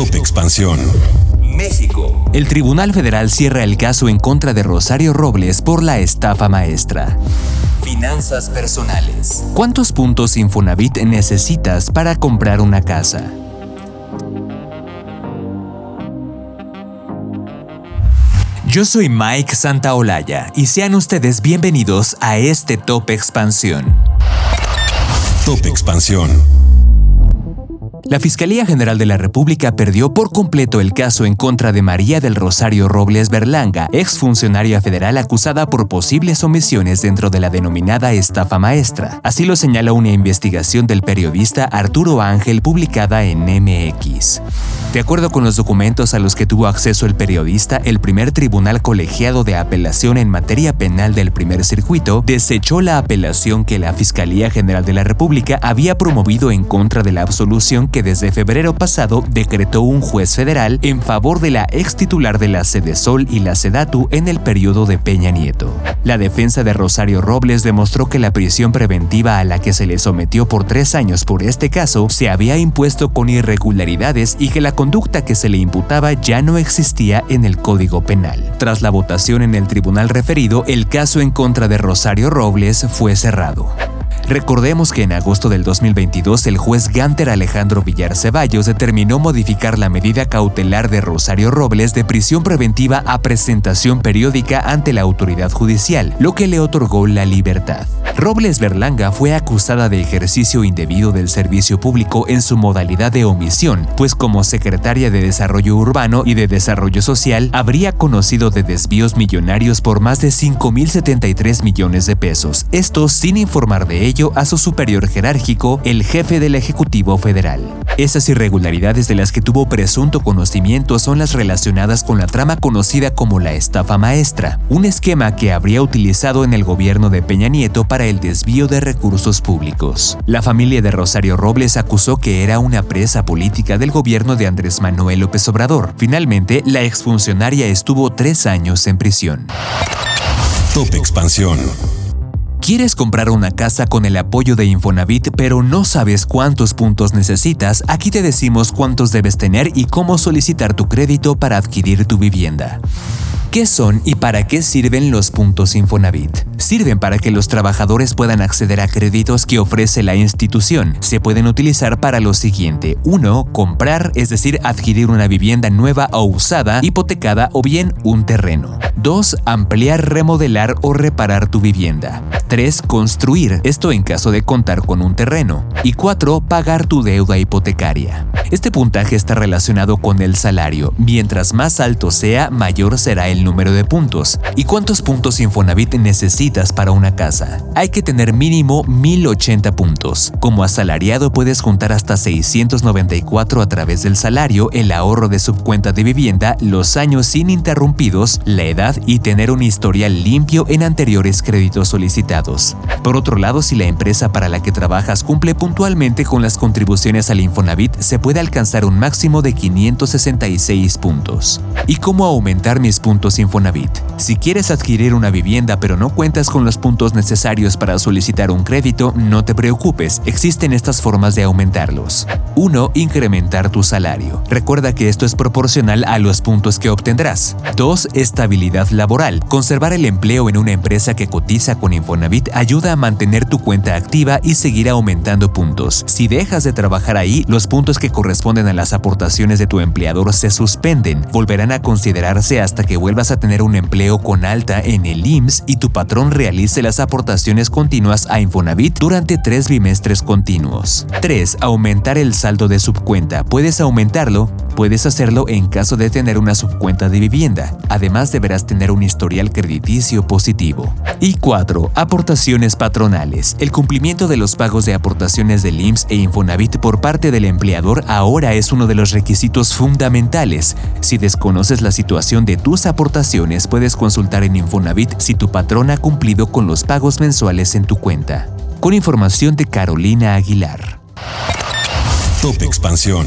Top Expansión. México. El Tribunal Federal cierra el caso en contra de Rosario Robles por la estafa maestra. Finanzas personales. ¿Cuántos puntos Infonavit necesitas para comprar una casa? Yo soy Mike Santaolalla y sean ustedes bienvenidos a este Top Expansión. Top Expansión. La Fiscalía General de la República perdió por completo el caso en contra de María del Rosario Robles Berlanga, exfuncionaria federal acusada por posibles omisiones dentro de la denominada estafa maestra. Así lo señala una investigación del periodista Arturo Ángel publicada en MX. De acuerdo con los documentos a los que tuvo acceso el periodista, el primer tribunal colegiado de apelación en materia penal del primer circuito desechó la apelación que la Fiscalía General de la República había promovido en contra de la absolución que desde febrero pasado decretó un juez federal en favor de la ex titular de la Sol y la Sedatu en el periodo de Peña Nieto. La defensa de Rosario Robles demostró que la prisión preventiva a la que se le sometió por tres años por este caso se había impuesto con irregularidades y que la conducta que se le imputaba ya no existía en el Código Penal. Tras la votación en el tribunal referido, el caso en contra de Rosario Robles fue cerrado. Recordemos que en agosto del 2022 el juez Ganter Alejandro Villar Ceballos determinó modificar la medida cautelar de Rosario Robles de prisión preventiva a presentación periódica ante la autoridad judicial, lo que le otorgó la libertad. Robles Berlanga fue acusada de ejercicio indebido del servicio público en su modalidad de omisión, pues como secretaria de Desarrollo Urbano y de Desarrollo Social habría conocido de desvíos millonarios por más de 5.073 millones de pesos, esto sin informar de ello a su superior jerárquico, el jefe del Ejecutivo Federal. Esas irregularidades de las que tuvo presunto conocimiento son las relacionadas con la trama conocida como la estafa maestra, un esquema que habría utilizado en el gobierno de Peña Nieto para el desvío de recursos públicos. La familia de Rosario Robles acusó que era una presa política del gobierno de Andrés Manuel López Obrador. Finalmente, la exfuncionaria estuvo tres años en prisión. Top Expansión. ¿Quieres comprar una casa con el apoyo de Infonavit pero no sabes cuántos puntos necesitas? Aquí te decimos cuántos debes tener y cómo solicitar tu crédito para adquirir tu vivienda. ¿Qué son y para qué sirven los puntos Infonavit? Sirven para que los trabajadores puedan acceder a créditos que ofrece la institución. Se pueden utilizar para lo siguiente. 1. Comprar, es decir, adquirir una vivienda nueva o usada, hipotecada o bien un terreno. 2. Ampliar, remodelar o reparar tu vivienda. 3. Construir, esto en caso de contar con un terreno. Y 4. Pagar tu deuda hipotecaria. Este puntaje está relacionado con el salario. Mientras más alto sea, mayor será el número de puntos. ¿Y cuántos puntos Infonavit necesitas para una casa? Hay que tener mínimo 1080 puntos. Como asalariado puedes juntar hasta 694 a través del salario, el ahorro de subcuenta de vivienda, los años ininterrumpidos, la edad y tener un historial limpio en anteriores créditos solicitados. Por otro lado, si la empresa para la que trabajas cumple puntualmente con las contribuciones al Infonavit, se puede alcanzar un máximo de 566 puntos. ¿Y cómo aumentar mis puntos Infonavit. Si quieres adquirir una vivienda pero no cuentas con los puntos necesarios para solicitar un crédito, no te preocupes, existen estas formas de aumentarlos. 1. Incrementar tu salario. Recuerda que esto es proporcional a los puntos que obtendrás. 2. Estabilidad laboral. Conservar el empleo en una empresa que cotiza con Infonavit ayuda a mantener tu cuenta activa y seguir aumentando puntos. Si dejas de trabajar ahí, los puntos que corresponden a las aportaciones de tu empleador se suspenden. Volverán a considerarse hasta que vuelvas a tener un empleo con alta en el IMSS y tu patrón realice las aportaciones continuas a Infonavit durante tres bimestres continuos. 3. Aumentar el saldo de subcuenta. Puedes aumentarlo, puedes hacerlo en caso de tener una subcuenta de vivienda. Además deberás tener un historial crediticio positivo. Y 4. Aportaciones patronales. El cumplimiento de los pagos de aportaciones del IMSS e Infonavit por parte del empleador ahora es uno de los requisitos fundamentales. Si desconoces la situación de tus aportaciones, puedes consultar en Infonavit si tu patrón ha cumplido con los pagos mensuales en tu cuenta. Con información de Carolina Aguilar. Top Expansión.